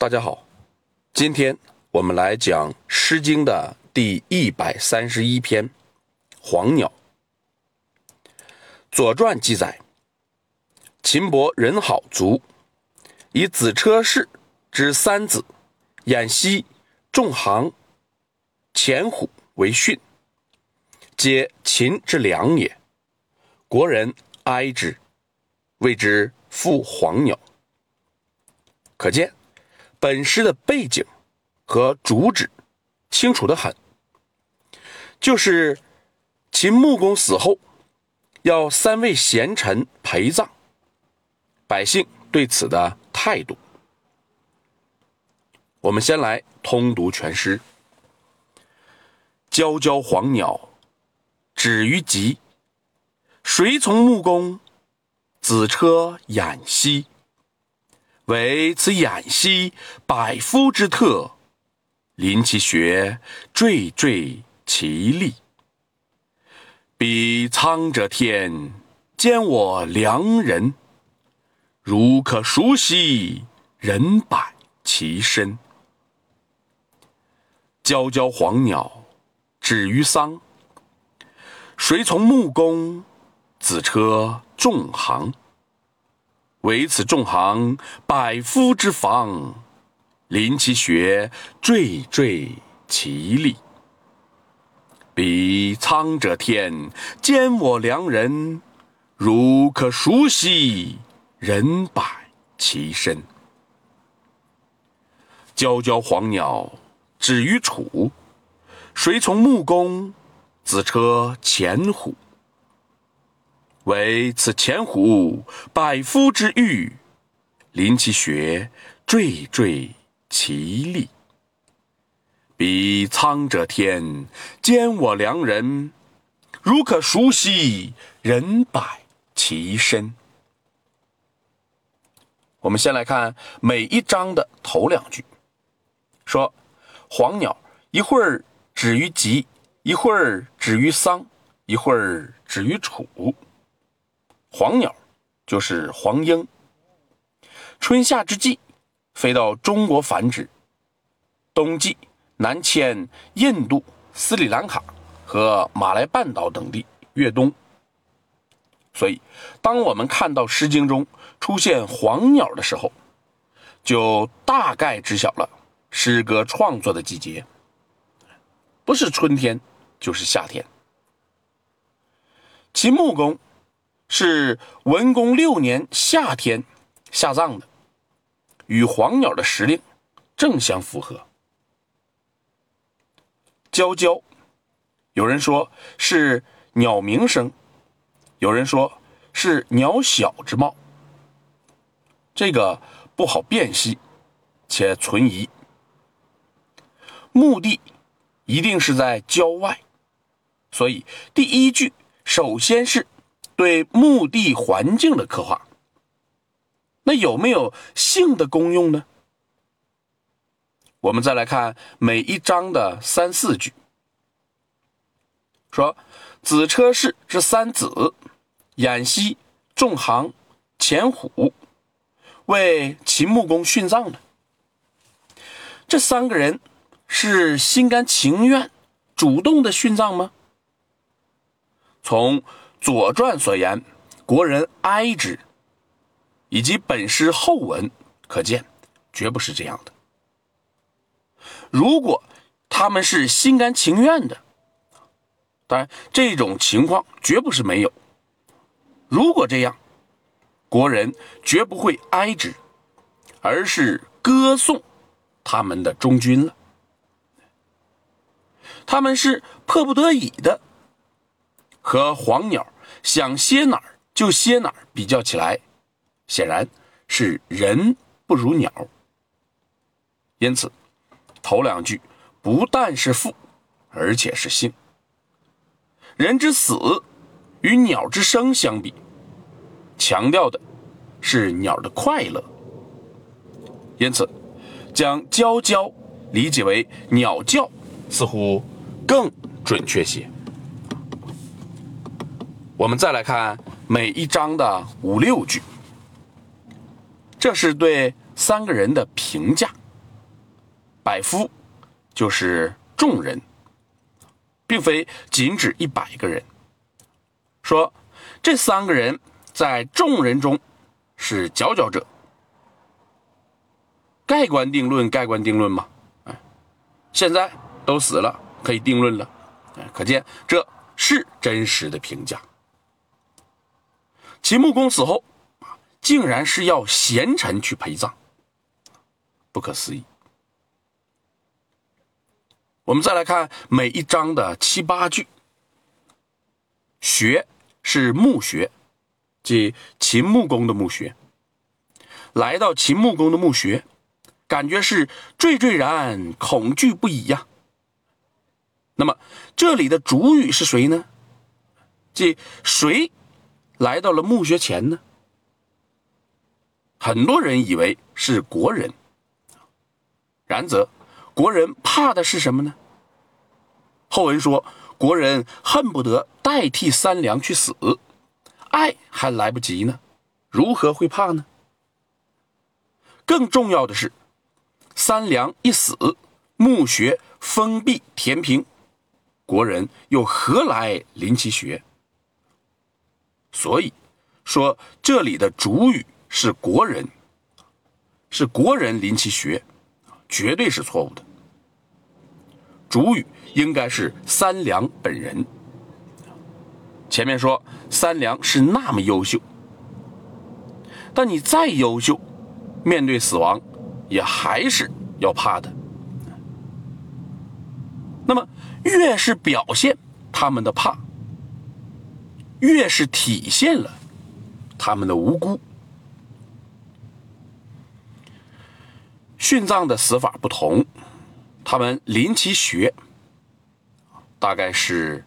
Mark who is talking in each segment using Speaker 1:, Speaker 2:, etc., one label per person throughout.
Speaker 1: 大家好，今天我们来讲《诗经》的第一百三十一篇《黄鸟》。《左传》记载，秦伯人好族，以子车氏之三子偃息、仲行、钱虎为训，皆秦之良也。国人哀之，谓之父黄鸟。可见，本诗的背景和主旨清楚的很，就是秦穆公死后要三位贤臣陪葬，百姓对此的态度。我们先来通读全诗：“皎皎黄鸟，止于极。谁从穆公？子车偃息。惟此偃息，百夫之特。临其穴，惴惴其力。彼苍者天，兼我良人。如可熟悉，人百其身。皎皎黄鸟，止于桑。谁从穆公？子车仲行，惟此众行，百夫之防。临其穴，惴惴其力。彼苍者天，兼我良人。如可熟悉，人百其身。皎皎黄鸟，止于楚。谁从穆公？子车前虎。惟此前虎，百夫之御。临其穴，惴惴其力。彼苍者天，兼我良人。如可熟悉，人百其身。我们先来看每一章的头两句，说黄鸟一会儿止于极，一会儿止于桑，一会儿止于楚。黄鸟就是黄莺，春夏之际飞到中国繁殖，冬季南迁印度、斯里兰卡和马来半岛等地越冬。所以，当我们看到《诗经》中出现黄鸟的时候，就大概知晓了诗歌创作的季节，不是春天就是夏天。秦穆公。是文公六年夏天下葬的，与黄鸟的时令正相符合。皎皎，有人说是鸟鸣声，有人说是鸟小之貌，这个不好辨析，且存疑。墓地一定是在郊外，所以第一句首先是。对墓地环境的刻画，那有没有性的功用呢？我们再来看每一章的三四句，说子车氏之三子，偃息、仲行、钱虎，为秦穆公殉葬的。这三个人是心甘情愿、主动的殉葬吗？从《左传》所言，国人哀之，以及本诗后文可见，绝不是这样的。如果他们是心甘情愿的，当然这种情况绝不是没有。如果这样，国人绝不会哀之，而是歌颂他们的忠君了。他们是迫不得已的。和黄鸟想歇哪儿就歇哪儿比较起来，显然是人不如鸟。因此，头两句不但是父，而且是性。人之死与鸟之生相比，强调的是鸟的快乐。因此，将階階理解为鸟叫，似乎更准确些。我们再来看每一章的五六句，这是对三个人的评价。百夫就是众人，并非仅指一百个人。说这三个人在众人中是佼佼者，盖棺定论，盖棺定论嘛。哎，现在都死了，可以定论了。哎，可见这是真实的评价。秦穆公死后，竟然是要贤臣去陪葬，不可思议。我们再来看每一章的七八句。学是墓穴，即秦穆公的墓穴。来到秦穆公的墓穴，感觉是惴惴然，恐惧不已呀。那么这里的主语是谁呢？即谁来到了墓穴前呢？很多人以为是国人，然则国人怕的是什么呢？后文说。国人恨不得代替三良去死，爱还来不及呢，如何会怕呢？更重要的是，三良一死，墓穴封闭填平，国人又何来临其穴？所以说，这里的主语是国人，是国人临其学，绝对是错误的。主语。应该是三良本人。前面说三良是那么优秀，但你再优秀，面对死亡也还是要怕的。那么越是表现他们的怕，越是体现了他们的无辜。殉葬的死法不同，他们临其穴。大概是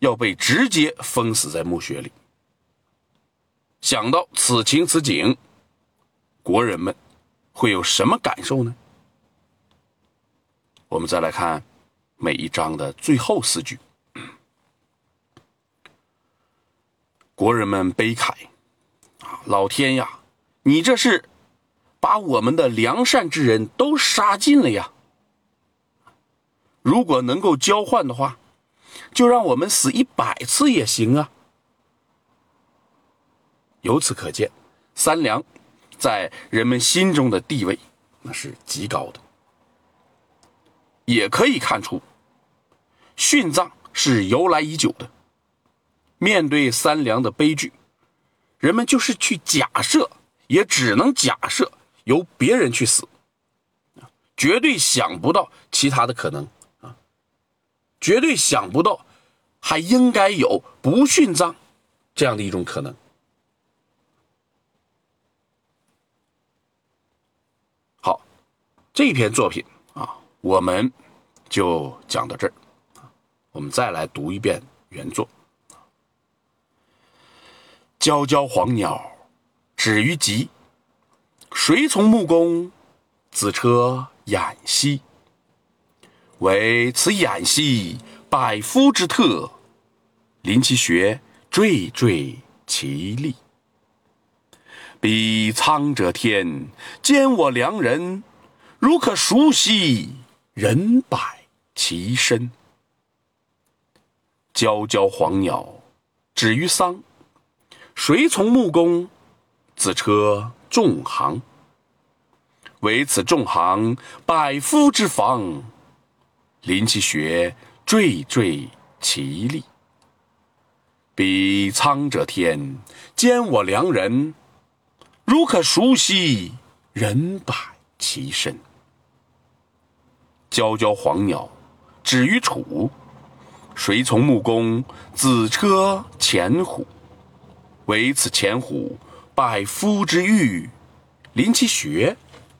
Speaker 1: 要被直接封死在墓穴里。想到此情此景，国人们会有什么感受呢？我们再来看每一章的最后四句：国人们悲慨啊，老天呀，你这是把我们的良善之人都杀尽了呀！如果能够交换的话，就让我们死一百次也行啊！由此可见，三良在人们心中的地位那是极高的。也可以看出，殉葬是由来已久的。面对三良的悲剧，人们就是去假设，也只能假设由别人去死，绝对想不到其他的可能。啊绝对想不到，还应该有不殉葬这样的一种可能。好，这篇作品啊，我们就讲到这儿。我们再来读一遍原作：皎皎黄鸟，止于极。谁从木工，子车偃息。唯此偃息，百夫之特。临其穴，惴惴其力。彼苍者天，兼我良人。如可熟悉，人百其身。皎皎黄鸟，止于桑。谁从木工？子车纵行。唯此纵行，百夫之防。临其穴，惴惴其力。彼苍者天，兼我良人。如可熟悉，人百其身。皎皎黄鸟，止于楚。谁从木工？子车前虎。唯此前虎，百夫之御。临其穴，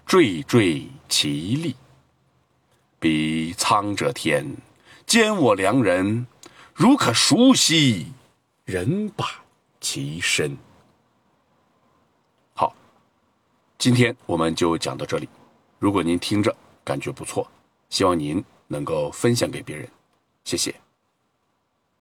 Speaker 1: 惴惴其力。彼苍者天，兼我良人。如可熟悉，人把其身。好，今天我们就讲到这里。如果您听着感觉不错，希望您能够分享给别人，谢谢。